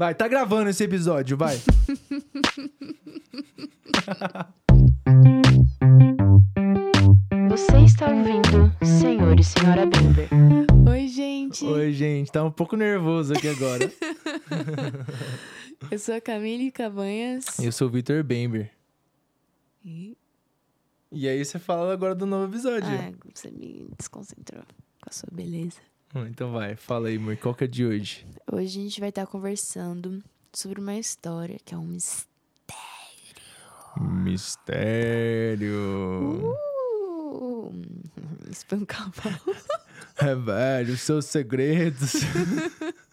Vai, tá gravando esse episódio, vai. Você está ouvindo Senhor e Senhora Bember. Oi, gente. Oi, gente, tá um pouco nervoso aqui agora. Eu sou a Camille Cabanhas. Eu sou o Vitor Bember. E... E aí você fala agora do novo episódio. Ah, você me desconcentrou com a sua beleza. Hum, Então vai, fala aí, amor, qual que é de hoje? Hoje a gente vai estar conversando sobre uma história que é um mistério. Mistério. Uh, espancar o pau. É, velho, os seus segredos.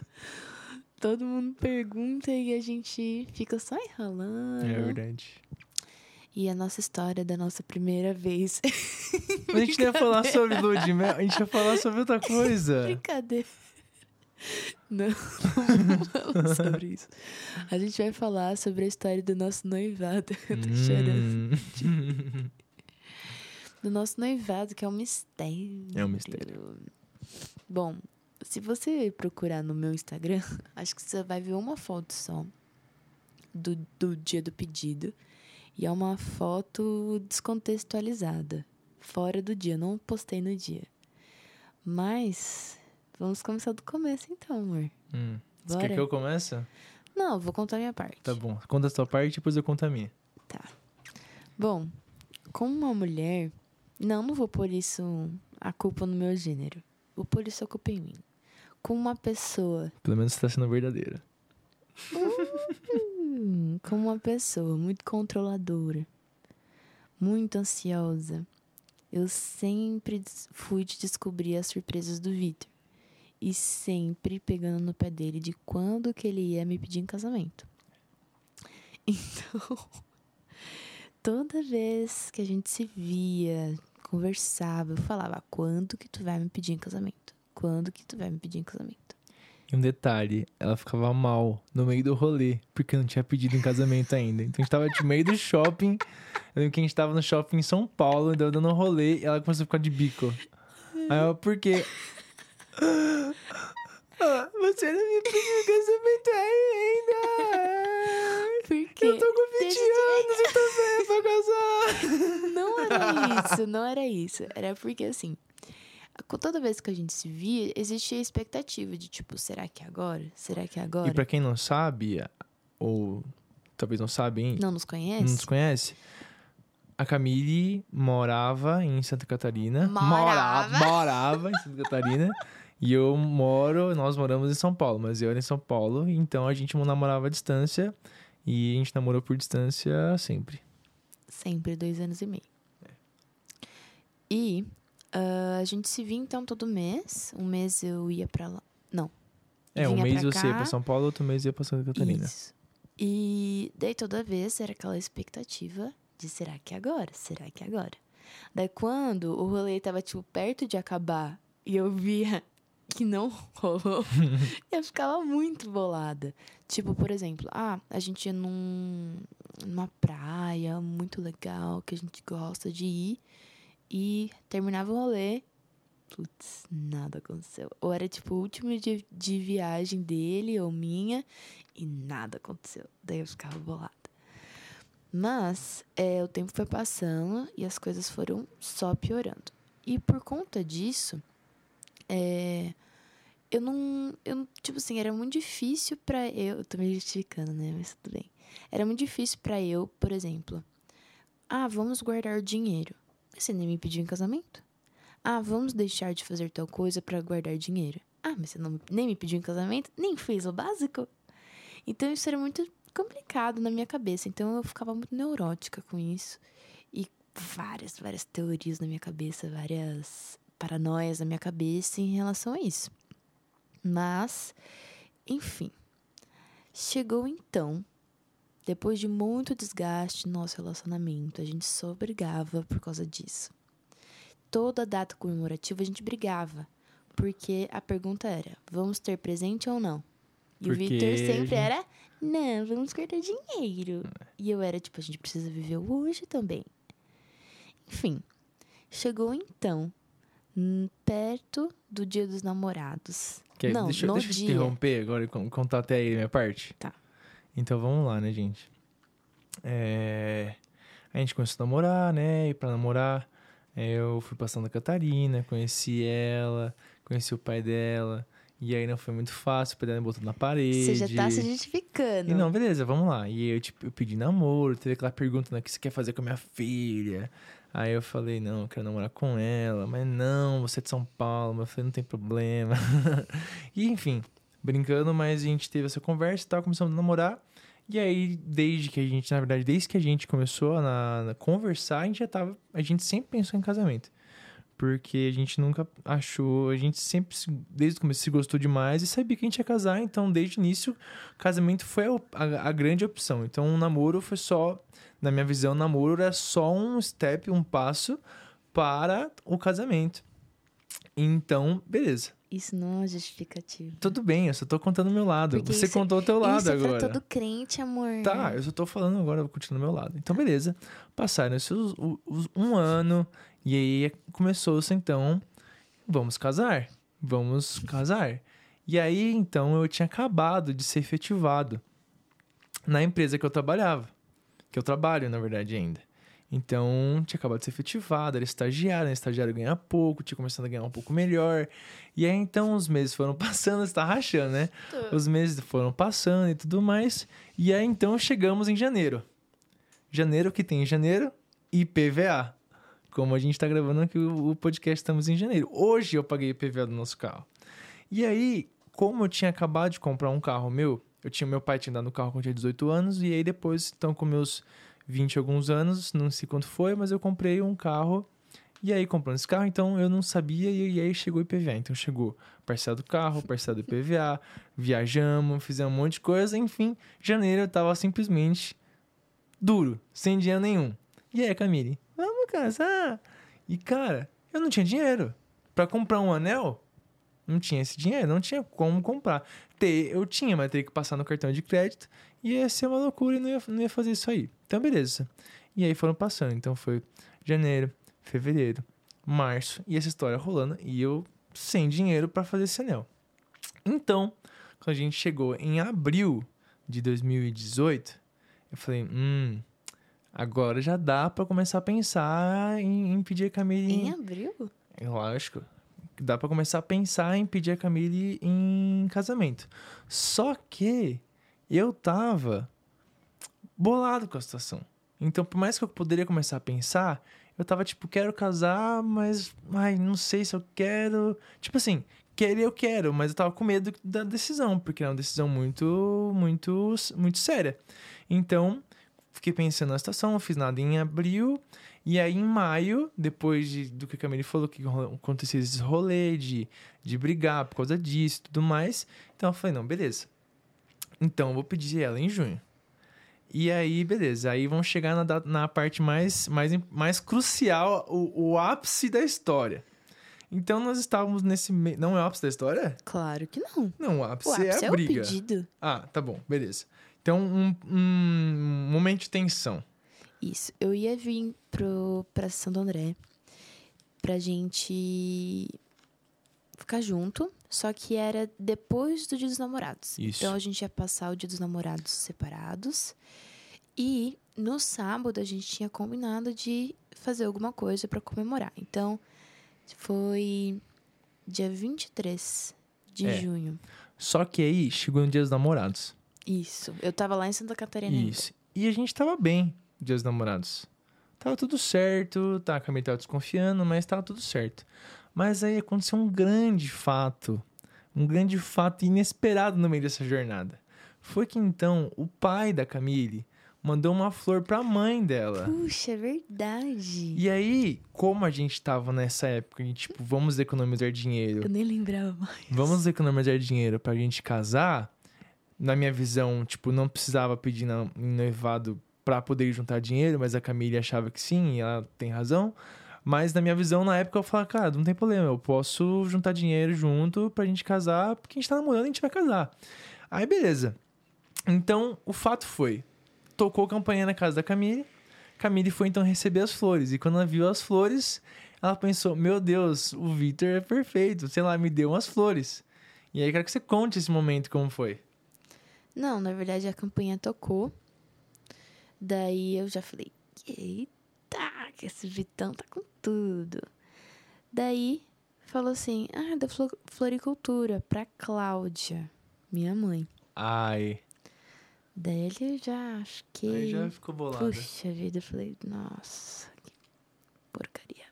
Todo mundo pergunta e a gente fica só enrolando. é verdade. E a nossa história da nossa primeira vez. Mas a gente não ia falar sobre lua de mel, a gente ia falar sobre outra coisa. Brincadeira. Não, não vamos sobre isso. A gente vai falar sobre a história do nosso noivado. Eu tô chorando. Hum. Do nosso noivado, que é um mistério. É um mistério. Bom, se você procurar no meu Instagram, acho que você vai ver uma foto só do, do dia do pedido. E é uma foto descontextualizada. Fora do dia, não postei no dia. Mas vamos começar do começo então, amor. Hum. Você quer que eu comece? Não, vou contar a minha parte. Tá bom. Conta a sua parte, depois eu conto a minha. Tá. Bom, como uma mulher. Não, não vou pôr isso a culpa no meu gênero. Vou pôr isso a culpa em mim. Como uma pessoa. Pelo menos você tá sendo verdadeira. Como uma pessoa muito controladora, muito ansiosa, eu sempre fui de descobrir as surpresas do Vitor. E sempre pegando no pé dele de quando que ele ia me pedir em casamento. Então, toda vez que a gente se via, conversava, eu falava: quando que tu vai me pedir em casamento? Quando que tu vai me pedir em casamento? E um detalhe, ela ficava mal no meio do rolê, porque não tinha pedido em casamento ainda. Então a gente tava no meio do shopping. Eu lembro que a gente tava no shopping em São Paulo, deu dando um rolê, e ela começou a ficar de bico. Aí eu, por quê? Ah, você não me pediu em casamento ainda! Porque Eu tô com 20 Deixa eu anos e tô velha pra casar! Não era isso, não era isso. Era porque, assim, toda vez que a gente se via, existia a expectativa de, tipo, será que é agora? Será que é agora? E pra quem não sabe, ou talvez não sabe, hein? Não nos não conhece? nos conhece, a Camille morava em Santa Catarina. Morava. Morava, morava em Santa Catarina. E eu moro, nós moramos em São Paulo, mas eu era em São Paulo, então a gente namorava à distância e a gente namorou por distância sempre. Sempre dois anos e meio. E ah, a gente se via, então, todo mês. Um mês eu ia pra lá. Não. É, um mês você ia pra São Paulo, outro mês ia pra Santa Catarina. Isso. E daí toda vez era aquela expectativa de será que é agora? Será que é agora? Daí quando o rolê tava, tipo, perto de acabar e eu via que não rolou, eu ficava muito bolada. Tipo, por exemplo, ah, a gente ia num, numa praia muito legal que a gente gosta de ir e terminava o rolê. Putz, nada aconteceu. Ou era tipo o último dia de viagem dele ou minha e nada aconteceu. Daí eu ficava bolada. Mas é, o tempo foi passando e as coisas foram só piorando. E por conta disso, é, eu não. Eu, tipo assim, era muito difícil pra eu. Eu tô me justificando, né? Mas tudo bem. Era muito difícil pra eu, por exemplo. Ah, vamos guardar dinheiro. Você nem me pediu em casamento. Ah, vamos deixar de fazer tal coisa pra guardar dinheiro. Ah, mas você não, nem me pediu em casamento, nem fez o básico. Então isso era muito complicado na minha cabeça. Então eu ficava muito neurótica com isso. E várias, várias teorias na minha cabeça, várias paranoias na minha cabeça em relação a isso. Mas, enfim. Chegou então, depois de muito desgaste no nosso relacionamento, a gente só brigava por causa disso toda data comemorativa a gente brigava. Porque a pergunta era: vamos ter presente ou não? E Porque o Victor sempre era: não, vamos guardar dinheiro. E eu era tipo: a gente precisa viver hoje também. Enfim, chegou então, perto do dia dos namorados, Quer- Não, deixa, no deixa eu te dia. interromper agora e con- contar até aí a minha parte. Tá. Então vamos lá, né, gente? É, A gente começou a namorar, né? E pra namorar, é, eu fui pra Santa Catarina, conheci ela, conheci o pai dela. E aí não foi muito fácil, o pai dela me botou na parede. Você já tá se justificando. E não, beleza, vamos lá. E eu, tipo, eu pedi namoro, teve aquela pergunta, né, o que você quer fazer com a minha filha? Aí eu falei, não, eu quero namorar com ela. Mas não, você é de São Paulo. Mas eu falei, não tem problema. e enfim, brincando, mas a gente teve essa conversa e tal, começamos a namorar. E aí, desde que a gente, na verdade, desde que a gente começou a conversar, a gente já tava. A gente sempre pensou em casamento. Porque a gente nunca achou, a gente sempre, se- desde o começo, se gostou demais e sabia que a gente ia casar. Então, desde o início, casamento foi a- a grande opção. Então, o namoro foi só, na minha visão, o namoro era só um step, um passo para o casamento. Então, beleza. Isso não é justificativo. Tudo bem, eu só tô contando o meu lado. Porque Você isso- contou o teu lado Isso é agora. pra todo crente, amor. Tá, eu só tô falando agora, eu vou continuar do meu lado. Então, beleza. Passaram esses, o- os- um ano, e aí começou-se então, vamos casar. Vamos casar. E aí, então, eu tinha acabado de ser efetivado na empresa que eu trabalhava. Que eu trabalho, na verdade, ainda. Então, tinha acabado de ser efetivado, era estagiário, né? Estagiário ganha pouco, tinha começado a ganhar um pouco melhor. E aí, então, os meses foram passando, você tá rachando, né? Os meses foram passando e tudo mais. E aí, então, chegamos em janeiro. Janeiro que tem janeiro e IPVA. Como a gente tá gravando aqui o o podcast, estamos em janeiro. Hoje eu paguei IPVA do nosso carro. E aí, como eu tinha acabado de comprar um carro meu, eu tinha meu pai tinha dado no carro quando eu tinha 18 anos, e aí depois, então, com meus 20 e alguns anos, não sei quanto foi, mas eu comprei um carro. E aí, comprando esse carro, então eu não sabia, e aí chegou o IPVA. Então chegou parcela do carro, parcela do IPVA, viajamos, fizemos um monte de coisa, enfim, janeiro eu tava simplesmente duro, sem dinheiro nenhum. E aí, Camille, vamos casar? E cara, eu não tinha dinheiro. Pra comprar um anel, não tinha esse dinheiro, não tinha como comprar. Ter, eu tinha, mas teria que passar no cartão de crédito e ia ser uma loucura e não ia, não ia fazer isso aí. Então, beleza. E aí foram passando. Então foi janeiro, fevereiro, março e essa história rolando e eu sem dinheiro pra fazer esse anel. Então, quando a gente chegou em abril de 2018, eu falei, hum, agora já dá pra começar a pensar em, em pedir a Camille. Em abril? Lógico. Dá pra começar a pensar em pedir a Camille em casamento. Só que eu tava bolado com a situação. Então, por mais que eu poderia começar a pensar, eu tava tipo, quero casar, mas ai, não sei se eu quero. Tipo assim, querer eu quero, mas eu tava com medo da decisão, porque é uma decisão muito, muito, muito séria. Então, fiquei pensando na situação, não fiz nada em abril. E aí, em maio, depois de- do que a Camille falou, que acontecia esse rolê de, de brigar por causa disso e tudo mais. Então, eu falei, não, beleza. Então, eu vou pedir ela em junho. E aí, beleza. Aí vamos chegar na, na parte mais, mais, mais crucial, o, o ápice da história. Então, nós estávamos nesse... me- Não é o ápice da história? Claro que não. Não, o ápice, O ápice é é a o briga. pedido. ah, tá bom, beleza. Então, um, um momento de tensão. Isso. Eu ia vir pro, pra Santo André pra gente ficar junto, só que era depois do Dia dos Namorados. Isso. Então a gente ia passar o Dia dos Namorados separados. E no sábado a gente tinha combinado de fazer alguma coisa pra comemorar. Então foi dia 23 de É. junho. Só que aí, chegou no Dia dos Namorados. Isso. Eu tava lá em Santa Catarina. ainda. Isso. E a gente tava bem, Dia dos Namorados. Tava tudo certo, tá, a Camille tava desconfiando, mas tava tudo certo. Mas aí aconteceu um grande fato, um grande fato inesperado no meio dessa jornada. Foi que então o pai da Camille mandou uma flor pra mãe dela. Puxa, é verdade. E aí, como a gente tava nessa época, gente, tipo, vamos economizar dinheiro, Eu nem lembrava mais. vamos economizar dinheiro pra gente casar, na minha visão, tipo, não precisava pedir na- em noivado pra poder juntar dinheiro, mas a Camille achava que sim, e ela tem razão. Mas na minha visão, na época, eu falava, cara, não tem problema, eu posso juntar dinheiro junto pra gente casar, porque a gente tá namorando e a gente vai casar. Aí, beleza. Então, o fato foi, tocou a campanha na casa da Camille, Camille foi então receber as flores, e quando ela viu as flores, ela pensou, meu Deus, o Victor é perfeito, sei lá, me deu umas flores. E aí, quero que você conte esse momento como foi. Não, na verdade a campanha tocou. Daí eu já falei, eita, que esse Vitão tá com tudo. Daí falou assim, ah, da flo- floricultura, pra Cláudia, minha mãe. Ai. Daí ele já, acho que... Aí já ficou bolado. Puxa vida, eu falei, nossa, que porcaria.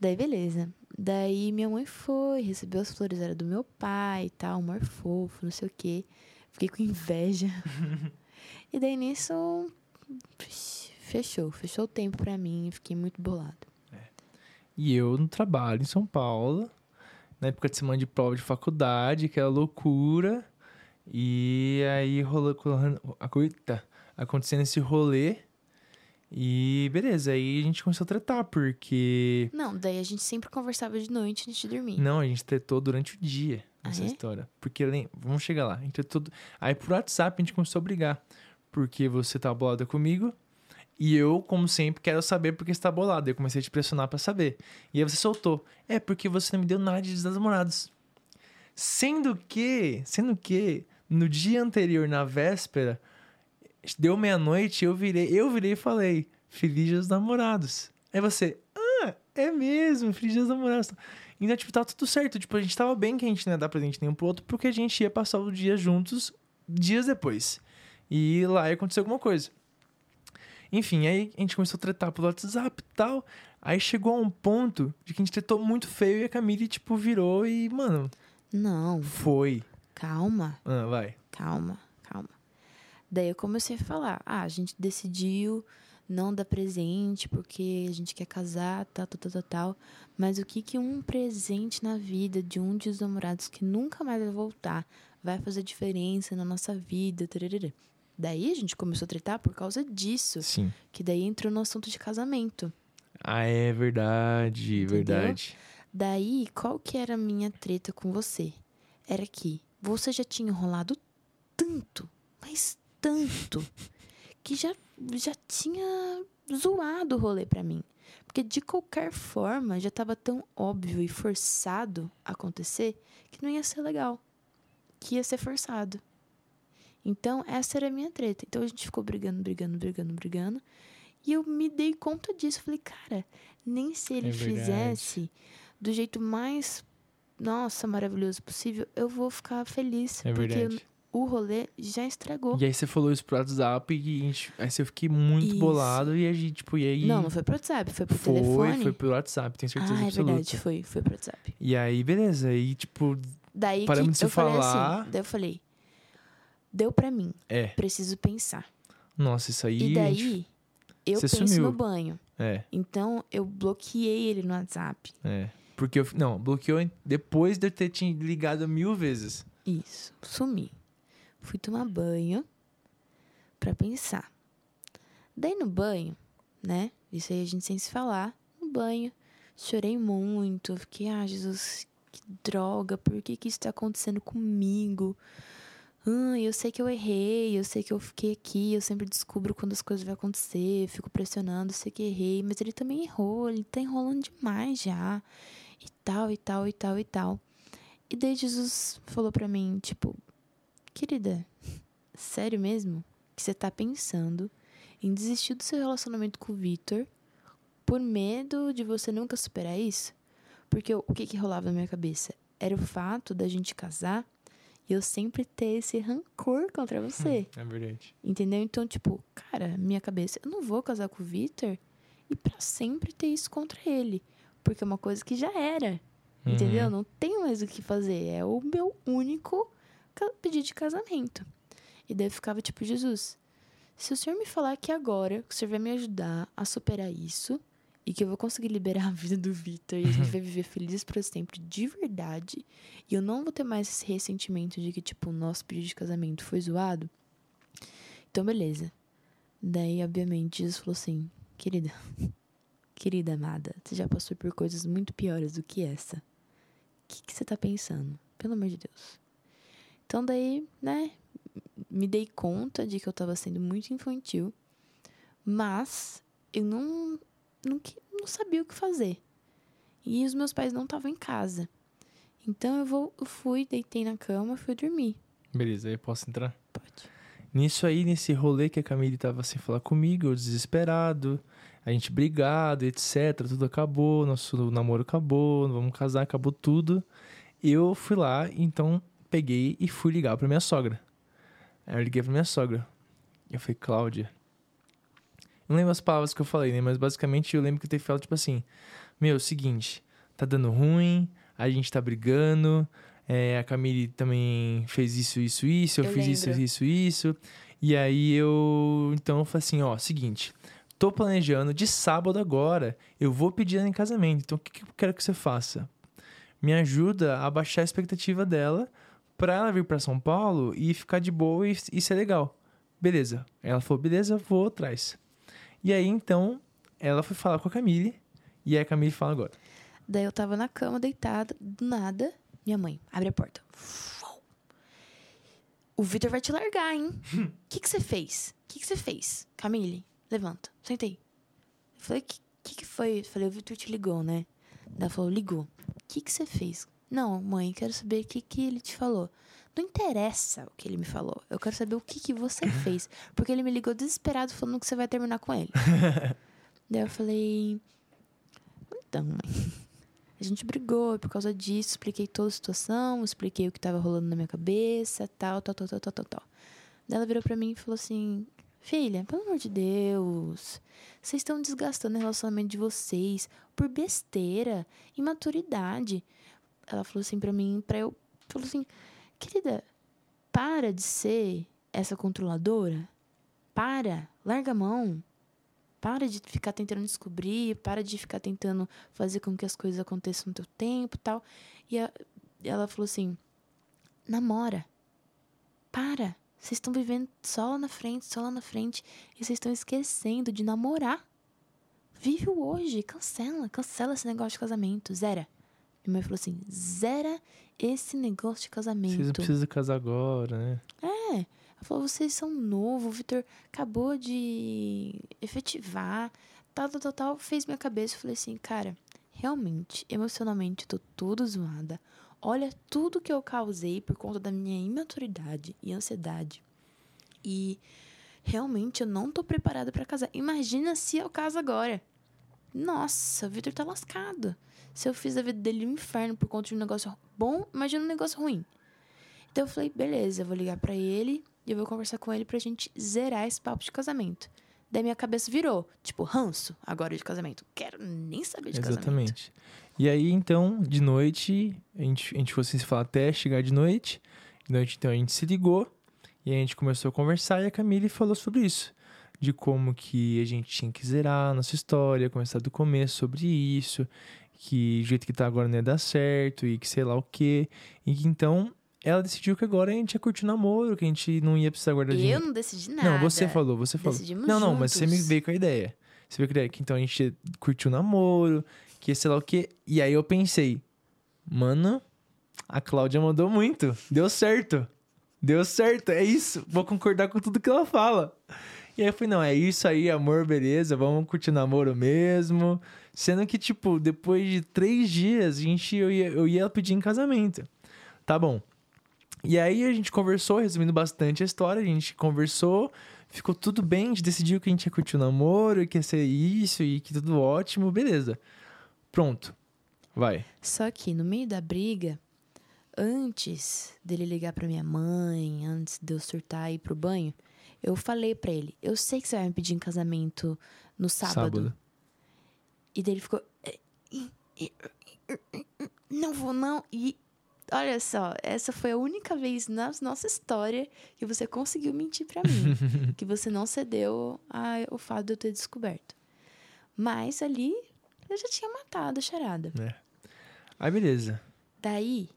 Daí, beleza. Daí minha mãe foi, recebeu as flores, era do meu pai e tal, amor fofo, não sei o quê. Fiquei com inveja. e daí nisso, fechou, fechou o tempo pra mim, fiquei muito bolado. E eu no trabalho em São Paulo, na época de semana de prova de faculdade, aquela loucura. E aí rolou, a coita, acontecendo esse rolê. E beleza, aí a gente começou a tretar, porque. Não, daí a gente sempre conversava de noite antes de dormir. Não, a gente tretou durante o dia nessa Ah, é? história. Porque, vamos chegar lá. A gente tretou... Aí por WhatsApp a gente começou a brigar. Porque você tá bolada comigo. E eu, como sempre, quero saber porque você tá bolado. Eu comecei a te pressionar pra saber. E aí você soltou. É porque você não me deu nada de Dia dos namorados. Sendo que, sendo que, no dia anterior, na véspera, deu meia-noite, eu virei, eu virei e falei, Feliz Dia dos Namorados. Aí você, ah, é mesmo, Feliz Dia dos Namorados. Então, tipo, tava tudo certo. Tipo, a gente tava bem que a gente não ia dar presente nenhum pro outro, porque a gente ia passar o dia juntos dias depois. E lá ia acontecer alguma coisa. Enfim, aí a gente começou a tretar pelo WhatsApp e tal. Aí chegou a um ponto de que a gente tretou muito feio e a Camille, tipo, virou e, mano, Não, foi. Calma. Ah, vai. calma, calma. Daí eu comecei a falar, ah, a gente decidiu não dar presente porque a gente quer casar, tal, tal, tal, tal, tal. Mas o que que um presente na vida de um dos namorados que nunca mais vai voltar vai fazer diferença na nossa vida? tararara. Daí a gente começou a tretar por causa disso, Sim. que daí entrou no assunto de casamento. Ah, é verdade, Entendeu? verdade. Daí, qual que era a minha treta com você? Era que você já tinha enrolado tanto, mas tanto, que já, já tinha zoado o rolê pra mim. Porque de qualquer forma já tava tão óbvio e forçado acontecer que não ia ser legal. Que ia ser forçado. Então, essa era a minha treta. Então a gente ficou brigando, brigando, brigando, brigando. E eu me dei conta disso. Falei, cara, nem se ele É fizesse do jeito mais, nossa, maravilhoso possível, eu vou ficar feliz. É porque verdade. o rolê já estragou. E aí você falou isso pro WhatsApp e gente, aí eu fiquei muito Isso. bolado e a gente, tipo, e aí... Não, não foi pro WhatsApp, foi pro foi, telefone. foi pelo WhatsApp, tenho certeza ah, é absoluta. verdade, foi, foi pro WhatsApp. E aí, beleza, aí, tipo, Daí Paramos que de se eu falei falar. assim, daí eu falei, deu pra mim, é, preciso pensar. nossa, isso aí... E daí, eu Você penso sumiu. no banho. É, Então, eu bloqueei ele no WhatsApp. é. Porque eu, não, bloqueou depois de eu ter te ligado mil vezes. Isso, sumi. Fui tomar banho pra pensar. Daí no banho, né? Isso aí a gente sem se falar. No banho, chorei muito. Fiquei, ah, Jesus, que droga, por que que isso tá acontecendo comigo? Ah, eu sei que eu errei, eu sei que eu fiquei aqui, eu sempre descubro quando as coisas vão acontecer, fico pressionando, sei que errei, mas ele também errou, ele tá enrolando demais já. E tal, e tal, e tal, e tal. E daí Jesus falou pra mim, tipo, querida, sério mesmo que você tá pensando em desistir do seu relacionamento com o Victor por medo de você nunca superar isso? Porque o que que rolava na minha cabeça? Era o fato da gente casar e eu sempre ter esse rancor contra você. É verdade. Entendeu? Então, tipo, cara, minha cabeça, eu não vou casar com o Victor e pra sempre ter isso contra ele. Porque é uma coisa que já era. Entendeu? Uhum. Não tem mais o que fazer. É o meu único pedido de casamento. E daí eu ficava tipo, Jesus, se o senhor me falar que agora que o senhor vai me ajudar a superar isso e que eu vou conseguir liberar a vida do Victor e a gente vai viver felizes para sempre de verdade e eu não vou ter mais esse ressentimento de que, tipo, o nosso pedido de casamento foi zoado, então beleza. Daí, obviamente, Jesus falou assim: querida, querida amada, você já passou por coisas muito piores do que essa. O que, que você tá pensando? Pelo amor de Deus. Então, daí, né, me dei conta de que eu tava sendo muito infantil, mas eu não, não, que- não sabia o que fazer. E os meus pais não estavam em casa. Então eu vou, eu fui, deitei na cama, fui dormir. Beleza, aí posso entrar? Pode. Nisso aí, nesse rolê que a Camille tava sem falar comigo, eu desesperado, a gente brigado, etc. Tudo acabou, nosso namoro acabou, vamos casar, acabou tudo. Eu fui lá, então peguei e fui ligar pra minha sogra. Aí eu liguei pra minha sogra. Eu falei, Cláudia. Não lembro as palavras que eu falei, né? Mas basicamente eu lembro que eu teve falado, tipo assim: Meu, seguinte, tá dando ruim, a gente tá brigando, é, a Camille também fez isso, isso, isso, eu, Eu fiz isso, lembro. isso, isso. E aí eu. Então eu falei assim: Ó, seguinte, tô planejando de sábado agora, eu vou pedir ela em casamento. Então o que, que eu quero que você faça? Me ajuda a baixar a expectativa dela pra ela vir pra São Paulo e ficar de boa e, e ser legal. Beleza. Ela falou, beleza, vou atrás. E aí, então, ela foi falar com a Camille. E aí a Camille fala agora. Daí eu tava na cama, deitada, do nada, minha mãe abre a porta. O Vitor vai te largar, hein? O que você fez? O que você fez? Camille, levanta, sentei. Eu falei, o que, que que foi? Eu falei, o Vitor te ligou, né? Ela falou, ligou. O que que você fez? Não, mãe, quero saber o que que ele te falou. Não interessa o que ele me falou. Eu quero saber o que que você fez. Porque ele me ligou desesperado falando que você vai terminar com ele. Daí eu falei, então, mãe. A gente brigou por causa disso, expliquei toda a situação, expliquei o que tava rolando na minha cabeça, tal, tal, tal, tal, tal, tal, tal. Daí ela virou pra mim e falou assim: Filha, pelo amor de Deus, vocês estão desgastando o relacionamento de vocês por besteira, imaturidade. Ela falou assim pra mim, pra eu. Falou assim: Querida, para de ser essa controladora. Para, larga a mão. Para de ficar tentando descobrir, para de ficar tentando fazer com que as coisas aconteçam no teu tempo tal. E a- ela falou assim: namora. Para. Vocês estão vivendo só lá na frente, só lá na frente. E vocês estão esquecendo de namorar. Vive o hoje, cancela, cancela esse negócio de casamento, zera. Minha mãe falou assim: zera esse negócio de casamento. Vocês precisam casar agora, né? É. Ela falou, vocês são novos, o Vitor acabou de efetivar, tal, tal, tal, tal. Fez minha cabeça. Eu falei assim, cara, realmente, emocionalmente, tô tudo zoada. Olha tudo que eu causei por conta da minha imaturidade e ansiedade. E realmente eu não tô preparada pra casar. Imagina se eu caso agora. Nossa, o Vitor tá lascado. Se eu fiz a vida dele um inferno por conta de um negócio bom, imagina um negócio ruim. Então eu falei, beleza, eu vou ligar pra ele e eu vou conversar com ele pra gente zerar esse papo de casamento. Daí minha cabeça virou, tipo, ranço agora de casamento. Quero nem saber de casamento. Exatamente. E aí, então, de noite, a gente, a gente fosse se falar até chegar de noite. De noite, então, a gente se ligou. E a gente começou a conversar e a Camille falou sobre isso. De como que a gente tinha que zerar a nossa história, começar do começo sobre isso. Que o jeito que tá agora não ia dar certo e que sei lá o quê. E que então ela decidiu que agora a gente ia curtir o namoro, que a gente não ia precisar guardar Eu dinheiro. não decidi nada. Não, você falou, você falou. Decidimos não, não, mas você me juntos. veio com a ideia. Você veio com a ideia que então a gente curtiu o namoro, que ia sei lá o quê. E aí eu pensei, mano, a Cláudia mandou muito. Deu certo. Deu certo, é isso. Vou concordar com tudo que ela fala. E aí eu falei, não, é isso aí, amor, beleza, vamos curtir o namoro mesmo. Sendo que, tipo, depois de três dias, a gente, eu, ia, eu ia pedir em casamento. Tá bom. E aí a gente conversou, resumindo bastante a história, a gente conversou, ficou tudo bem, a gente decidiu que a gente ia curtir o namoro, que ia ser isso e que tudo ótimo, beleza. Pronto. Vai. Só que no meio da briga, antes dele ligar pra minha mãe, antes de eu surtar e ir pro banho, eu falei pra ele: Eu sei que você vai me pedir em casamento no sábado. E daí ele ficou. Não vou, não. E olha só, essa foi a única vez na nossa história que você conseguiu mentir pra mim. que você não cedeu ao fato de eu ter descoberto. Mas ali eu já tinha matado a charada. Aí beleza. Daí,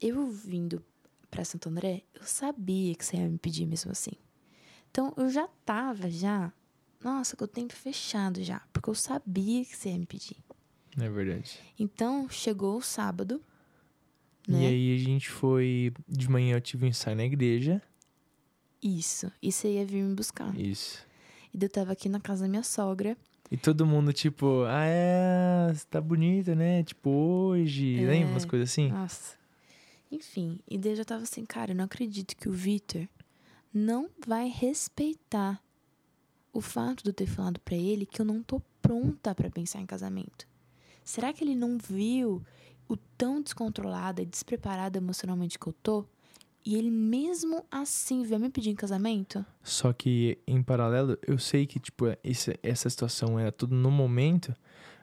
eu vindo pra Santo André, eu sabia que você ia me pedir mesmo assim. Então, eu já tava já, nossa, com o tempo fechado já, porque eu sabia que você ia me pedir. É verdade. Então, chegou o sábado, E né? aí a gente foi. De manhã eu tive um ensaio na igreja. Isso. E você ia vir me buscar. Isso. E eu tava aqui na casa da minha sogra. E todo mundo, tipo, ah, é, você tá bonita, né? Tipo, hoje. É. Lembra umas coisas assim? Nossa. Enfim, e daí eu já tava assim, cara, eu não acredito que o Victor não vai respeitar o fato de eu ter falado pra ele que eu não tô pronta pra pensar em casamento. Será que ele não viu o tão descontrolada e despreparada emocionalmente que eu tô? E ele mesmo assim veio me pedir em casamento? Só que, em paralelo, eu sei que, tipo, esse, essa situação era tudo no momento,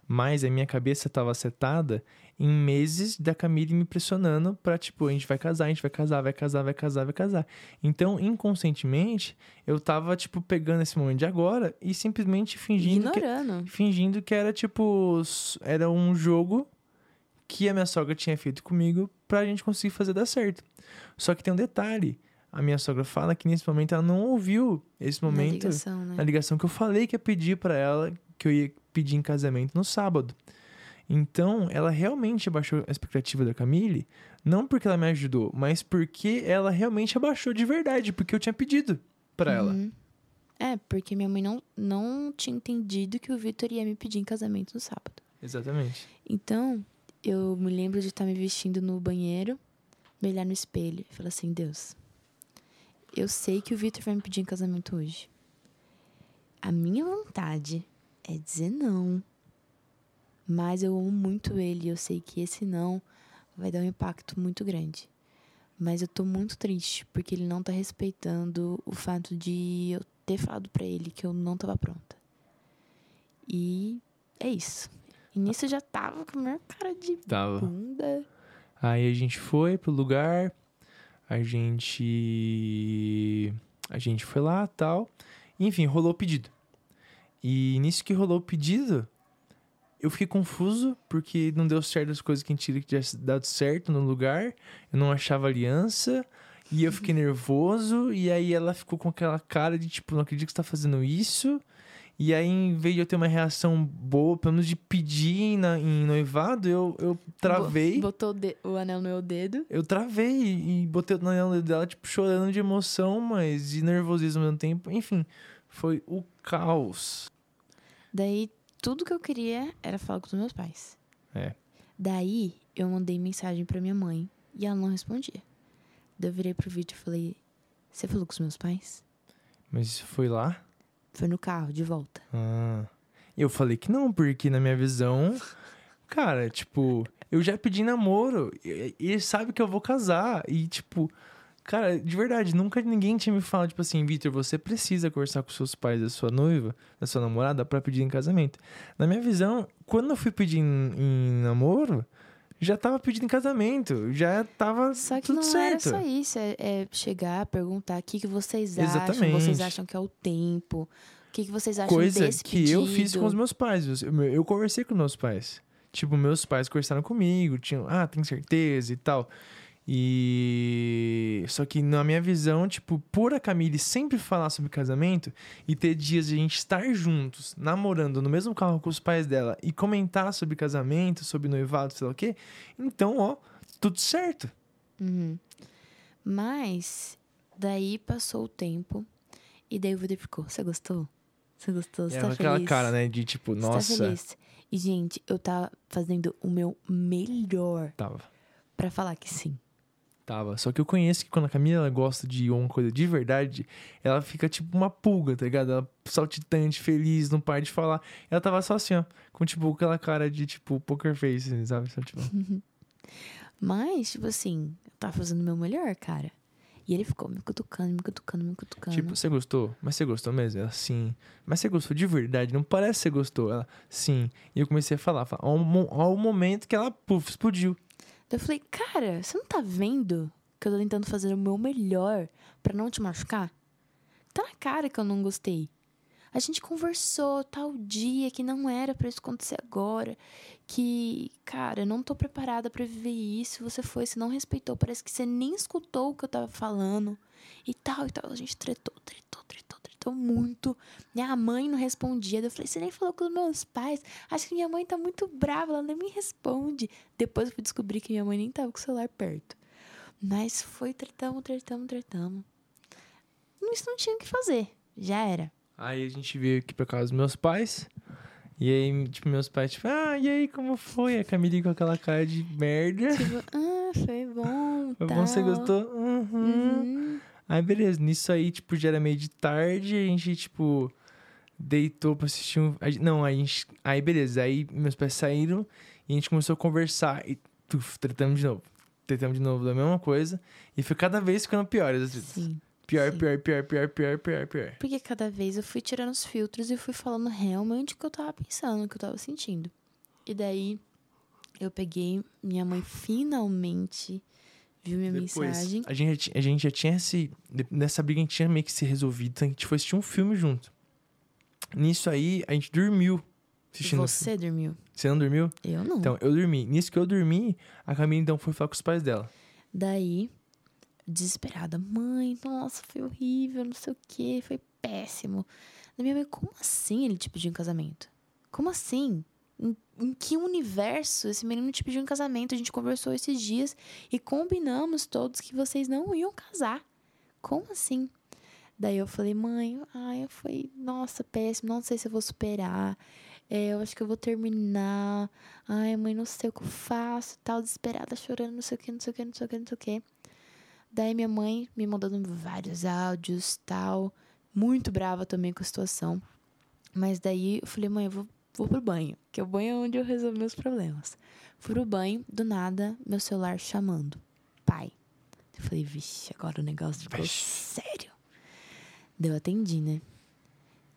mas a minha cabeça tava setada em meses da Camille me pressionando pra, tipo, a gente vai casar, a gente vai casar, vai casar, vai casar, vai casar. Então, inconscientemente, eu tava, tipo, pegando esse momento de agora e simplesmente fingindo que, Ignorando. fingindo que era, tipo, era um jogo que a minha sogra tinha feito comigo pra gente conseguir fazer dar certo. Só que tem um detalhe. A minha sogra fala que nesse momento ela não ouviu esse Na momento ligação, né? na ligação que eu falei que ia pedir pra ela que eu ia pedir em casamento no sábado. Então, ela realmente abaixou a expectativa da Camille, não porque ela me ajudou, mas porque ela realmente abaixou de verdade, porque eu tinha pedido pra ela. Uhum. É, porque minha mãe não, não tinha entendido que o Vitor ia me pedir em casamento no sábado. Exatamente. Então, eu me lembro de estar me vestindo no banheiro, me olhar no espelho e falar assim: Deus, eu sei que o Vitor vai me pedir em casamento hoje. A minha vontade é dizer não. Mas eu amo muito ele e eu sei que esse não vai dar um impacto muito grande. Mas eu tô muito triste porque ele não tá respeitando o fato de eu ter falado pra ele que eu não tava pronta. E é isso. E nisso eu já tava com a maior cara de Tava. bunda. Aí a gente foi pro lugar, a gente. A gente foi lá tal. Enfim, rolou o pedido. E nisso que rolou o pedido, eu fiquei confuso, porque não deu certo as coisas que a gente queria que tivesse dado certo no lugar. Eu não achava aliança. E eu fiquei nervoso. E aí ela ficou com aquela cara de tipo, não acredito que você tá fazendo isso. E aí, em vez de eu ter uma reação boa, pelo menos de pedir em, na- em noivado, eu, eu travei. Bo- Botou o, de- o anel no meu dedo. Eu travei e botei o anel no dedo dela, tipo, chorando de emoção, mas de nervosismo ao mesmo tempo. Enfim, foi o caos. Daí, tudo que eu queria era falar com os meus pais. É. Daí, eu mandei mensagem pra minha mãe e ela não respondia. Daí eu virei pro vídeo e falei: Você falou com os meus pais? Mas isso foi lá? Foi no carro, de volta. Ah. Eu falei que não, porque na minha visão, cara, tipo, eu já pedi namoro. E ele sabe que eu vou casar. E, tipo, cara, de verdade, nunca ninguém tinha me falado, tipo assim, Vitor, você precisa conversar com seus pais da sua noiva, da sua namorada, pra pedir em casamento. Na minha visão, quando eu fui pedir em, em namoro, já tava pedindo em casamento. Já tava Só que tudo não certo. era só isso. É, é chegar, perguntar o que, que vocês acham. Exatamente. Vocês acham que é o tempo? O que, que vocês acham Coisa desse que eu fiz pedido? com os meus pais. Eu, eu conversei com meus pais. Tipo, meus pais conversaram comigo, tinham, ah, tem certeza e tal. E só que na minha visão, tipo, por a Camille sempre falar sobre casamento e ter dias de a gente estar juntos, namorando no mesmo carro com os pais dela e comentar sobre casamento, sobre noivado, sei lá o quê, então, ó, tudo certo. Uhum. Mas, daí passou o tempo. E daí o Vitor ficou: Você gostou? Você gostou? Você É tá aquela feliz? cara, né, de tipo, tá nossa, feliz? E, gente, eu tava fazendo o meu melhor tava. pra falar que sim. Tava. Só que eu conheço que quando a Camila gosta de uma coisa de verdade, ela fica tipo uma pulga, tá ligado? Ela saltitante, feliz, não para de falar. Ela tava só assim, ó, com tipo aquela cara de tipo poker face, assim, sabe? Só, tipo, Mas, tipo assim, eu tava fazendo o meu melhor, cara. E ele ficou me cutucando, me cutucando, me cutucando. tipo, você gostou? Mas você gostou mesmo? Ela, sim. Mas você gostou de verdade? Não parece que você gostou. Ela, sim. E eu comecei a falar, falar ao momento que ela, puf, explodiu. Eu falei, cara, você não tá vendo que eu tô tentando fazer o meu melhor pra não te machucar? Tá na cara que eu não gostei. A gente conversou tal dia que não era pra isso acontecer agora. Que, cara, eu não tô preparada pra viver isso. Você foi, você não respeitou. Parece que você nem escutou o que eu tava falando. E tal, e tal. A gente tretou, tretou, tretou, tretou muito. Minha mãe não respondia. Eu falei, você nem falou com os meus pais. Acho que minha mãe tá muito brava, ela nem me responde. Depois eu fui descobrir que minha mãe nem tava com o celular perto. Mas foi tretamos, tretamos, tretamos. Isso não tinha o que fazer. Já era. Aí a gente veio aqui pra casa dos meus pais. E aí, tipo, meus pais, tipo, ah, e aí, como foi? A Camille com aquela cara de merda. Tipo, ah, foi bom. Foi tal. bom, você gostou? Uhum. Uhum. Aí, beleza. Nisso aí, tipo, já era meio de tarde. A gente, tipo, deitou pra assistir um... Não, a gente... Aí, beleza. Aí, meus pais saíram e a gente começou a conversar. E, tuf, tretamos de novo. Tretamos de novo da mesma coisa. E foi cada vez ficando pior, às vezes. Sim. Pior, sim. pior, pior, pior, pior, pior, pior. Porque cada vez eu fui tirando os filtros e fui falando realmente o que eu tava pensando, o que eu tava sentindo. E daí eu peguei, minha mãe finalmente viu minha mensagem. a gente, a gente já tinha se... de- Nessa briga, a gente tinha meio que se resolvido. Então, a gente foi assistir um filme junto. Nisso aí, a gente dormiu assistindo. Você dormiu? Você não dormiu? Eu não. Então, eu dormi. Nisso que eu dormi, a Camila então foi falar com os pais dela. Daí, desesperada, mãe, nossa, foi horrível, não sei o que, foi péssimo. Da minha mãe, como assim ele te pediu em casamento? Como assim? Em, que universo esse menino te pediu em casamento? A gente conversou esses dias e combinamos todos que vocês não iam casar. Como assim? Daí eu falei, mãe, ai, foi, nossa, péssimo, não sei se eu vou superar. É, eu acho que eu vou terminar. Ai, mãe, não sei o que eu faço, tal, desesperada, chorando, não sei o que, não sei o que, não sei o que, não sei o que. Daí minha mãe me mandando vários áudios, tal, muito brava também com a situação. Mas daí eu falei, mãe, eu vou, vou pro banho, que o banho é onde eu resolvo meus problemas. Fui pro banho, do nada, meu celular chamando. Pai. Eu falei, vixe, agora o negócio ficou Vixe. sério. Daí eu atendi, né?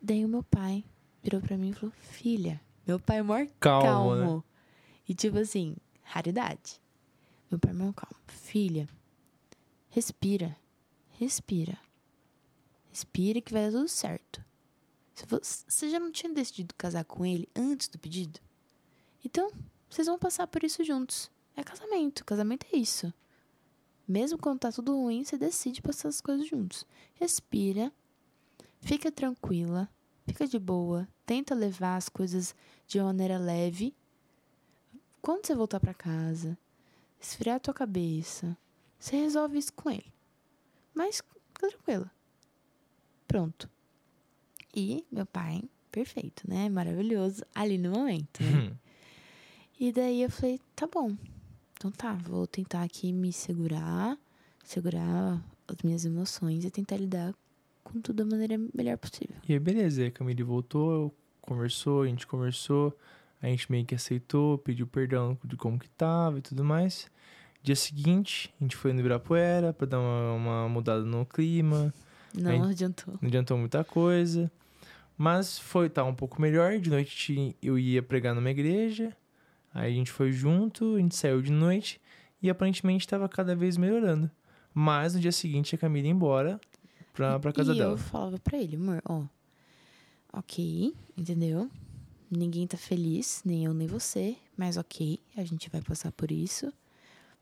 Daí o meu pai virou pra mim e falou, filha, meu pai é maior Calma, calmo. né? E tipo assim, raridade. Meu pai é maior calmo. Filha, respira. Respira. Respira que vai dar tudo certo. Você já não tinha decidido casar com ele antes do pedido? Então, vocês vão passar por isso juntos. É casamento. Casamento é isso. Mesmo quando tá tudo ruim, você decide passar as coisas juntos. Respira. Fica tranquila. Fica de boa. Tenta levar as coisas de uma maneira leve. Quando você voltar pra casa, esfriar a tua cabeça, você resolve isso com ele. Mas fica tranquila. Pronto. E meu pai, perfeito, né? Maravilhoso ali no momento. né? Hum. E daí eu falei, tá bom. Então tá, vou tentar aqui me segurar, segurar as minhas emoções e tentar lidar com tudo da maneira melhor possível. E aí, beleza. A Camille voltou, conversou, a gente conversou. A gente meio que aceitou, pediu perdão de como que tava e tudo mais. Dia seguinte, a gente foi no Ibirapuera pra dar uma, uma mudada no clima. Não Aí- adiantou. Não adiantou muita coisa. Mas foi, tá um pouco melhor. De noite eu ia pregar numa igreja. Aí a gente foi junto, a gente saiu de noite. E aparentemente estava cada vez melhorando. Mas no dia seguinte a Camila ia embora pra, pra casa e dela. eu falava pra ele, amor, ó, ok, entendeu? Ninguém tá feliz, nem eu nem você, mas ok, a gente vai passar por isso.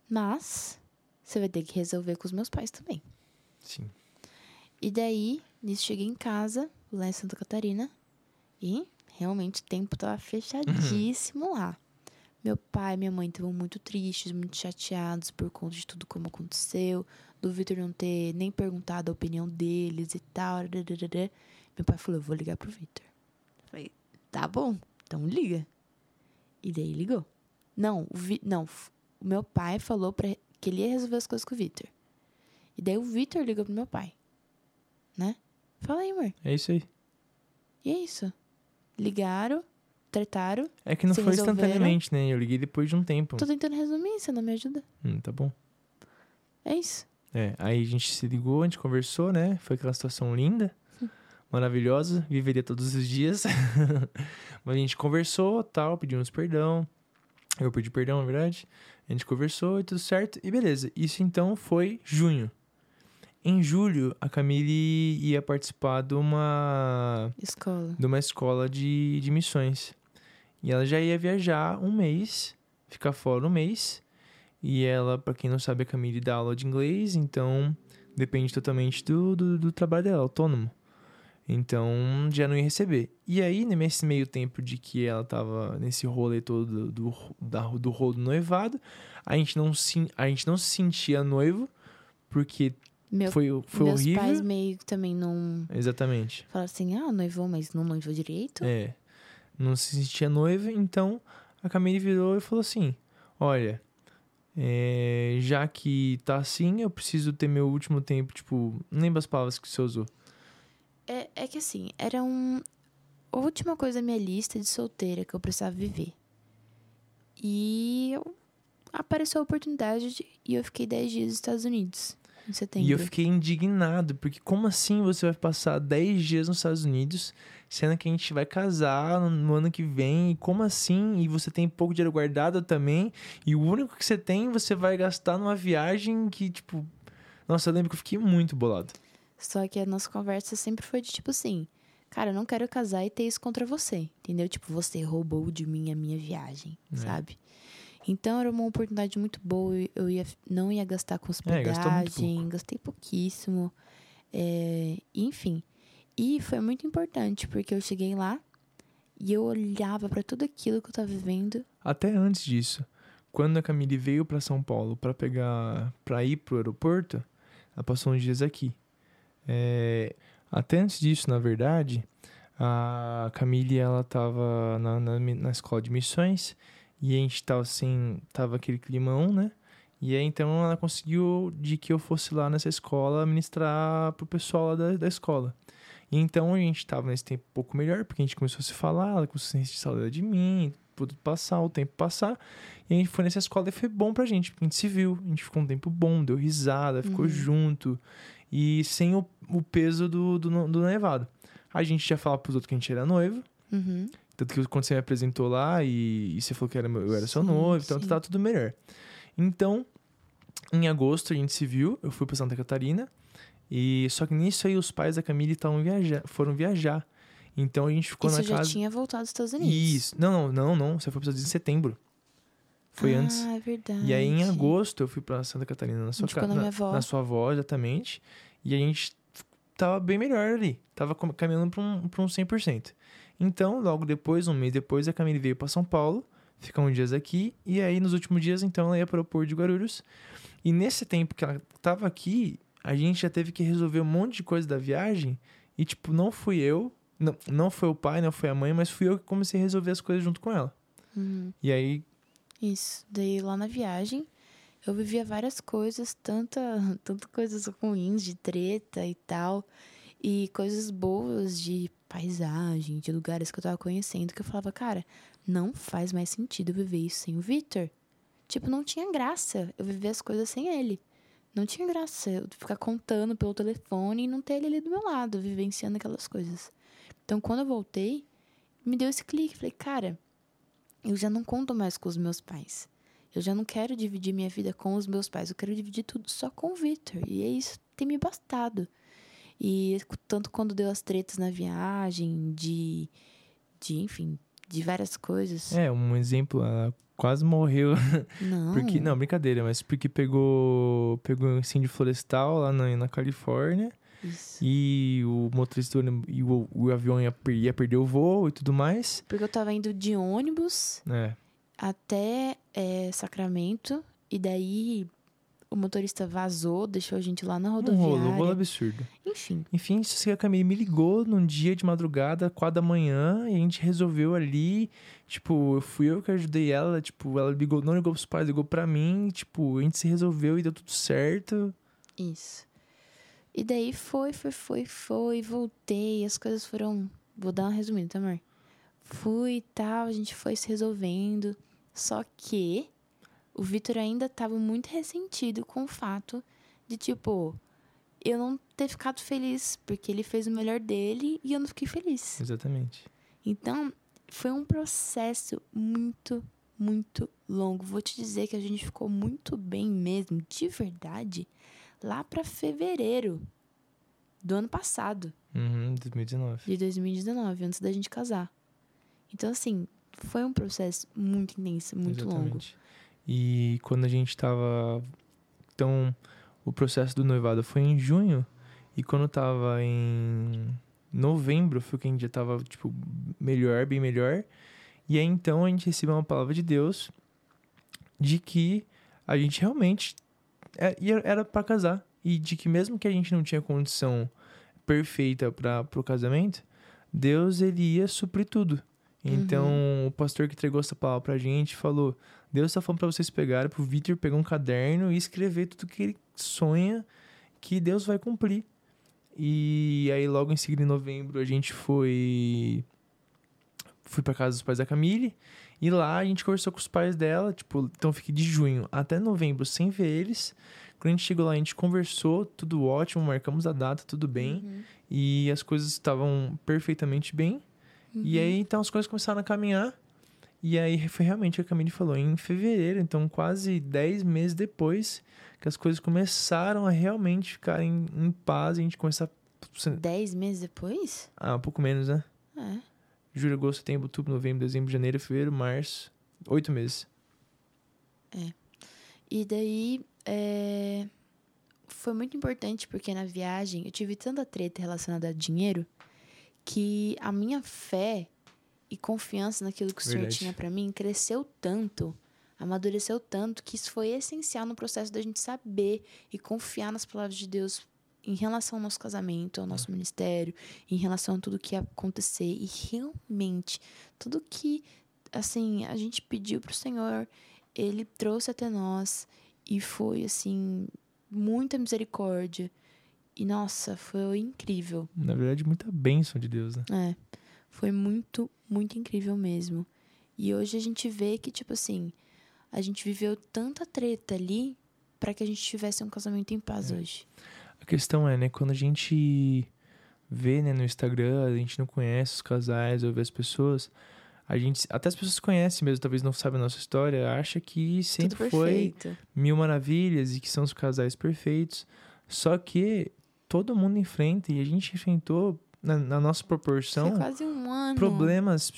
Mas você vai ter que resolver com os meus pais também. Sim. E daí, nisso cheguei em casa, lá em Santa Catarina, e realmente o tempo tava fechadíssimo lá. Meu pai e minha mãe estavam muito tristes, muito chateados por conta de tudo como aconteceu, do Vitor não ter nem perguntado a opinião deles e tal. Meu pai falou: Eu vou ligar pro Vitor. Falei: Tá bom, então liga. E daí ligou. Não, o Vi- não, o meu pai falou pra que ele ia resolver as coisas com o Vitor. E daí o Vitor ligou pro meu pai. Né? Fala aí, amor. É isso aí. E é isso. Ligaram, tretaram. É que não foi resolveram? instantaneamente, né? Eu liguei depois de um tempo. Tô tentando resumir, você não me ajuda? Hum, tá bom. É isso. É, aí a gente se ligou, a gente conversou, né? Foi aquela situação linda, maravilhosa, viveria todos os dias. Mas a gente conversou, tal, pedimos perdão. Eu pedi perdão, na verdade. A gente conversou e tudo certo. E beleza. Isso então foi junho. Em julho, a Camille ia participar de uma, Escola. de uma escola de, de missões. E ela já ia viajar um mês, ficar fora um mês. E ela, pra quem não sabe, a Camille dá aula de inglês, então depende totalmente do, do, do trabalho dela, autônomo. Então já não ia receber. E aí, nesse meio tempo de que ela tava nesse rolê todo do, do, da, do rolo do noivado, a gente, não se, a gente não se sentia noivo, porque Meu, foi, foi meus horrível. pais meio que também não Exatamente. falaram assim, ah, noivou, mas não noivou direito. É. não se sentia noiva, então a Camille virou e falou assim: Olha, é, já que tá assim, eu preciso ter meu último tempo, tipo, não lembro as palavras que você usou. É, é que assim, era um, a última coisa da minha lista de solteira que eu precisava viver. E eu, apareceu a oportunidade de- e eu fiquei 10 dias nos Estados Unidos, em setembro. E eu fiquei indignado, porque como assim você vai passar 10 dias nos Estados Unidos, sendo que a gente vai casar no, no ano que vem? E como assim? E você tem pouco dinheiro guardado também, e o único que você tem você vai gastar numa viagem que, tipo. Nossa, eu lembro que eu fiquei muito bolado. Só que a nossa conversa sempre foi de tipo assim: Cara, eu não quero casar e ter isso contra você. Entendeu? Tipo, você roubou de mim a minha viagem, É. sabe? Então era uma oportunidade muito boa. Eu ia, não ia gastar com É, hospedagem, gastei pouquíssimo. É, enfim. E foi muito importante, porque eu cheguei lá e eu olhava pra tudo aquilo que eu tava vivendo. Até antes disso, quando a Camille veio para São Paulo para pegar, para ir pro aeroporto, ela passou uns dias aqui. É, até antes disso, na verdade, a Camille ela tava na, na, na escola de missões e a gente tava assim, tava aquele climão, né? E aí então ela conseguiu de que eu fosse lá nessa escola ministrar pro pessoal lá da, da escola. E então a gente tava nesse tempo um pouco melhor, porque a gente começou a se falar, ela começou a sentir saudade de mim, tudo passar, o tempo passar. E a gente foi nessa escola e foi bom pra gente, porque a gente se viu, a gente ficou um tempo bom, deu risada, ficou Uhum. junto. E sem o, o peso do, do, do noivado. A gente já falava pros outros que a gente era noivo. Uhum. Tanto que quando você me apresentou lá e, e você falou que era, eu era seu Sim, noivo, então tá tudo melhor. Então, em agosto a gente se viu, eu fui pra Santa Catarina. E só que nisso aí os pais da Camille estavam viajar, foram viajar. Então a gente ficou Isso na já casa. tinha voltado dos Estados Unidos. Isso. Não, não, não, não. Você foi para em setembro. Foi ah, antes. é verdade. E aí em agosto eu fui pra Santa Catarina na sua casa. na avó. Na sua avó, exatamente. E a gente tava bem melhor ali. Tava caminhando pra um, pra um 100%. Então, logo depois, um mês depois, a Camille veio pra São Paulo. Ficar uns dias aqui. E aí, nos últimos dias, então, ela ia para o Porto de Guarulhos. E nesse tempo que ela tava aqui, a gente já teve que resolver um monte de coisa da viagem. E, tipo, não fui eu. Não, não foi o pai, não foi a mãe, mas fui eu que comecei a resolver as coisas junto com ela. Uhum. E aí, Isso. Daí lá na viagem eu vivia várias coisas, tanta, tanto coisas ruins de treta e tal, e coisas boas de paisagem, de lugares que eu tava conhecendo, que eu falava, cara, não faz mais sentido viver isso sem o Victor. Tipo, não tinha graça eu viver as coisas sem ele. Não tinha graça eu ficar contando pelo telefone e não ter ele ali do meu lado, vivenciando aquelas coisas. Então, quando eu voltei, me deu esse clique. Falei, cara, eu já não conto mais com os meus pais. Eu já não quero dividir minha vida com os meus pais. Eu quero dividir tudo só com o Victor. E é isso tem me bastado. E tanto quando deu as tretas na viagem, de, de enfim, de várias coisas. é, um exemplo, ela quase morreu. Não. Porque, não, brincadeira, mas porque pegou, pegou um incêndio florestal lá na, na Califórnia Isso. e o motorista e o, o avião ia, per- ia perder o voo e tudo mais. Porque eu tava indo de ônibus É, até é, Sacramento. E daí o motorista vazou, deixou a gente lá na um rodoviária. rolo, um rolo absurdo. Enfim. Enfim, isso assim, a Camille me ligou num dia de madrugada, quatro da manhã, e a gente resolveu ali. Tipo, fui eu que ajudei ela, tipo, ela ligou, não ligou pros pais, ligou pra mim, tipo, a gente se resolveu e deu tudo certo. Isso. E daí foi, foi, foi, foi, voltei, as coisas foram. Vou dar uma resumida, tá, amor? Fui e tal, a gente foi se resolvendo. Só que o Vitor ainda tava muito ressentido com o fato de, tipo, eu não ter ficado feliz, porque ele fez o melhor dele e eu não fiquei feliz. Exatamente. Então, foi um processo muito, muito longo. Vou te dizer que a gente ficou muito bem mesmo, de verdade, lá pra fevereiro do ano passado, Uhum, 2019. de 2019, antes da gente casar. Então, assim, foi um processo muito intenso, muito longo. E quando a gente tava. Então, o processo do noivado foi em junho. E quando tava em novembro, foi que a gente já tava, tipo, melhor, bem melhor. E aí então a gente recebeu uma palavra de Deus de que a gente realmente é- era para casar. E de que mesmo que a gente não tinha condição perfeita para o casamento, Deus ele ia suprir tudo. Então, o pastor que entregou essa palavra pra gente falou: Deus tá falando pra vocês pegarem, pro Victor pegar um caderno e escrever tudo que ele sonha que Deus vai cumprir. E aí, logo em seguida, em novembro, a gente foi. Fui pra casa dos pais da Camille. E lá a gente conversou com os pais dela. Tipo, então fiquei de junho até novembro sem ver eles. Quando a gente chegou lá, a gente conversou, tudo ótimo, marcamos a data, tudo bem. Uhum. E as coisas estavam perfeitamente bem. E Uhum. aí, então, as coisas começaram a caminhar. E aí, foi realmente o que a Camille falou. Em fevereiro, então, quase 10 meses depois, que as coisas começaram a realmente ficar em, em paz. E a gente começar... Dez meses depois? Ah, um pouco menos, né? É. Julho, agosto, setembro, outubro, novembro, dezembro, janeiro, fevereiro, março. Oito meses. E daí, é, foi muito importante porque na viagem eu tive tanta treta relacionada a dinheiro que a minha fé e confiança naquilo que o Senhor Verdade. tinha pra mim cresceu tanto, amadureceu tanto, que isso foi essencial no processo da gente saber e confiar nas palavras de Deus em relação ao nosso casamento, ao nosso ministério, em relação a tudo que ia acontecer. E realmente, tudo que, assim, a gente pediu pro Senhor, Ele trouxe até nós e foi, assim, muita misericórdia. E, nossa, foi incrível. Na verdade, muita bênção de Deus, né? É, foi muito, muito incrível mesmo. E hoje a gente vê que, tipo assim, a gente viveu tanta treta ali para que a gente tivesse um casamento em paz hoje. A questão é, né, quando a gente vê, né, no Instagram, a gente não conhece os casais ou vê as pessoas, a gente, até as pessoas conhecem mesmo, talvez não sabem a nossa história, acha que sempre foi mil maravilhas e que são os casais perfeitos. Só que todo mundo enfrenta e a gente enfrentou na, na nossa proporção Foi quase um ano. problemas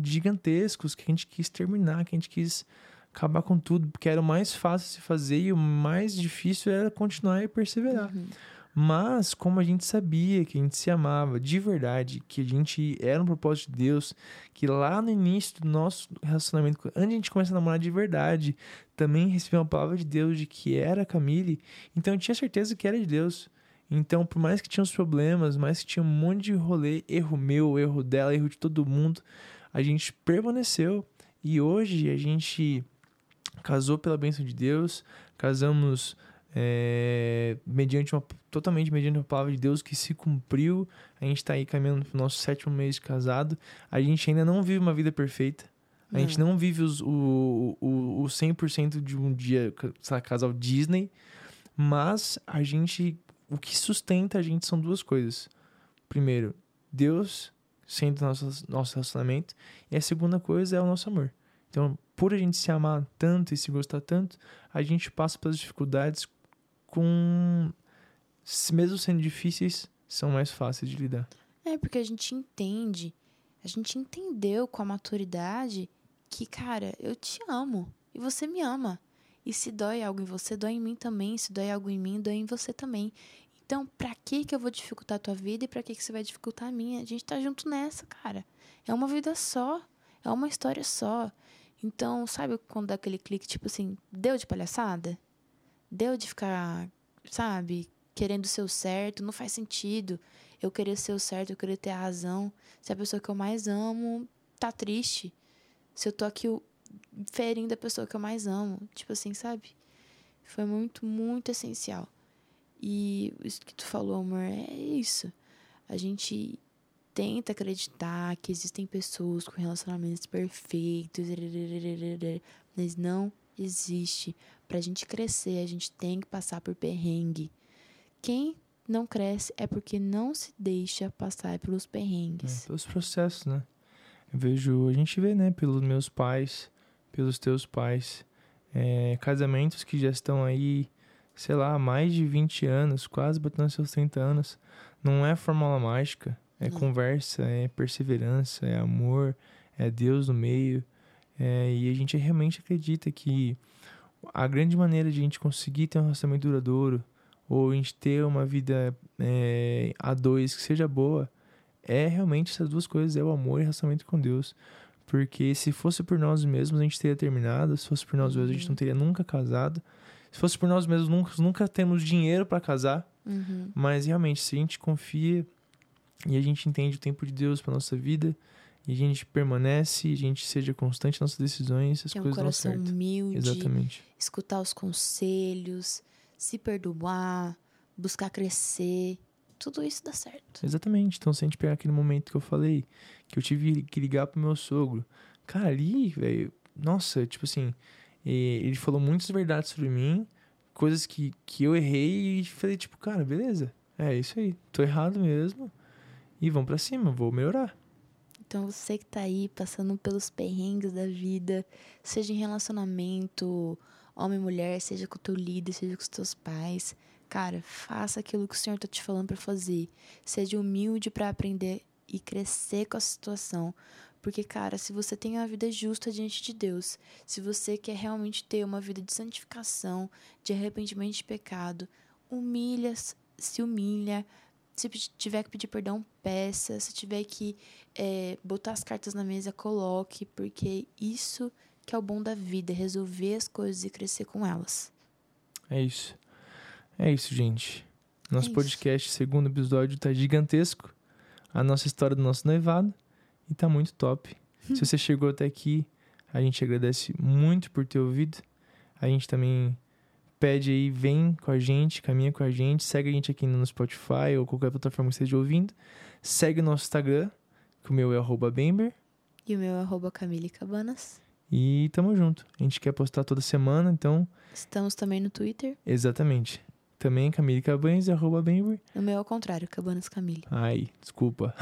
gigantescos que a gente quis terminar, que a gente quis acabar com tudo, porque era o mais fácil se fazer e o mais difícil era continuar e perseverar. Uhum. Mas como a gente sabia que a gente se amava de verdade, que a gente era um propósito de Deus, que lá no início do nosso relacionamento, antes de a gente começar a namorar de verdade, também recebeu uma palavra de Deus de que era Camille, então eu tinha certeza que era de Deus. Então, por mais que tinha os problemas, mais que tinha um monte de rolê, erro meu, erro dela, erro de todo mundo, a gente permaneceu. E hoje a gente casou pela bênção de Deus, casamos é, mediante uma totalmente mediante uma palavra de Deus que se cumpriu. A gente está aí caminhando para o nosso sétimo mês de casado. A gente ainda não vive uma vida perfeita. A gente não vive os, o, o, o 100% de um dia, sei lá, casal Disney. Mas a gente. O que sustenta a gente são duas coisas. Primeiro, Deus sendo nosso, nosso relacionamento. E a segunda coisa é o nosso amor. Então, por a gente se amar tanto e se gostar tanto, a gente passa pelas dificuldades com. Mesmo sendo difíceis, são mais fáceis de lidar. É, porque a gente entende, a gente entendeu com a maturidade que, cara, eu te amo e você me ama. E se dói algo em você, dói em mim também. Se dói algo em mim, dói em você também. Então, pra que que eu vou dificultar a tua vida e pra que que você vai dificultar a minha? A gente tá junto nessa, cara. É uma vida só. É uma história só. Então, sabe quando dá aquele clique, tipo assim, deu de palhaçada? Deu de ficar, sabe, querendo ser o certo? Não faz sentido eu querer ser o certo, eu querer ter a razão. Se a pessoa que eu mais amo tá triste. Se eu tô aqui ferindo a pessoa que eu mais amo. Tipo assim, sabe? Foi muito, muito essencial. E isso que tu falou, amor, é isso. A gente tenta acreditar que existem pessoas com relacionamentos perfeitos, mas não existe. Pra gente crescer, a gente tem que passar por perrengue. Quem não cresce é porque não se deixa passar pelos É, perrengues. pelos processos, né? Eu vejo, a gente vê, né, pelos meus pais, pelos teus pais, é, casamentos que já estão aí, sei lá, mais de 20 anos, quase batendo seus 30 anos. Não é fórmula mágica, é Não. conversa, é perseverança, é amor, é Deus no meio. É, e a gente realmente acredita que a grande maneira de a gente conseguir ter um relacionamento duradouro, ou a gente ter uma vida é, a dois que seja boa, é realmente essas duas coisas, é o amor e o relacionamento com Deus. Porque se fosse por nós mesmos, a gente teria terminado. Se fosse por nós mesmos, a gente não teria nunca casado. Se fosse por nós mesmos, nunca, nunca temos dinheiro para casar. Uhum. Mas realmente, se a gente confia e a gente entende o tempo de Deus para nossa vida, e a gente permanece, a gente seja constante nas nossas decisões, as Ter um coisas dão coração certo. humilde, Exatamente. escutar os conselhos, se perdoar, buscar crescer. Tudo isso dá certo. Exatamente. Então, se a gente pegar aquele momento que eu falei, que eu tive que ligar pro meu sogro, cara, ali, velho, nossa, tipo assim, ele falou muitas verdades sobre mim, coisas que, que eu errei e falei, tipo, cara, beleza, é isso aí, tô errado mesmo, e vamos pra cima, vou melhorar. Então você que tá aí passando pelos perrengues da vida, seja em relacionamento, homem e mulher, seja com o teu líder, seja com os teus pais, cara, faça aquilo que o Senhor tá te falando pra fazer. Seja humilde pra aprender e crescer com a situação. Porque, cara, se você tem uma vida justa diante de Deus, se você quer realmente ter uma vida de santificação, de arrependimento de pecado, humilha, se humilha. Se tiver que pedir perdão, peça. Se tiver que é, botar as cartas na mesa, coloque, porque isso que é o bom da vida, é resolver as coisas e crescer com elas. É isso. É isso, gente. Nosso isso. podcast, segundo episódio, tá gigantesco. A nossa história do nosso noivado. E tá muito top. Se você chegou até aqui, a gente agradece muito por ter ouvido. A gente também pede aí, vem com a gente, caminha com a gente, segue a gente aqui no Spotify ou qualquer plataforma que esteja ouvindo. Segue o nosso Instagram, que o meu é arroba Bember. E o meu é arroba Camille Cabanas. E tamo junto. A gente quer postar toda semana, então, Estamos também no Twitter. exatamente. Também Camille Cabanes, arroba Bember. No meu é o contrário, Cabanas Camille. Ai, desculpa.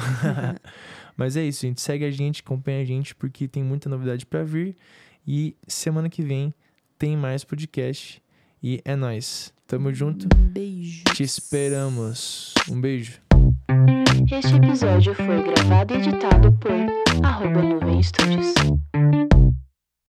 Mas é isso, gente. Segue a gente, acompanha a gente, porque tem muita novidade pra vir. E semana que vem tem mais podcast. E é nóis. Tamo junto. Um beijo. Te esperamos. Um beijo. Este episódio foi gravado e editado por arroba Nuvem Studios.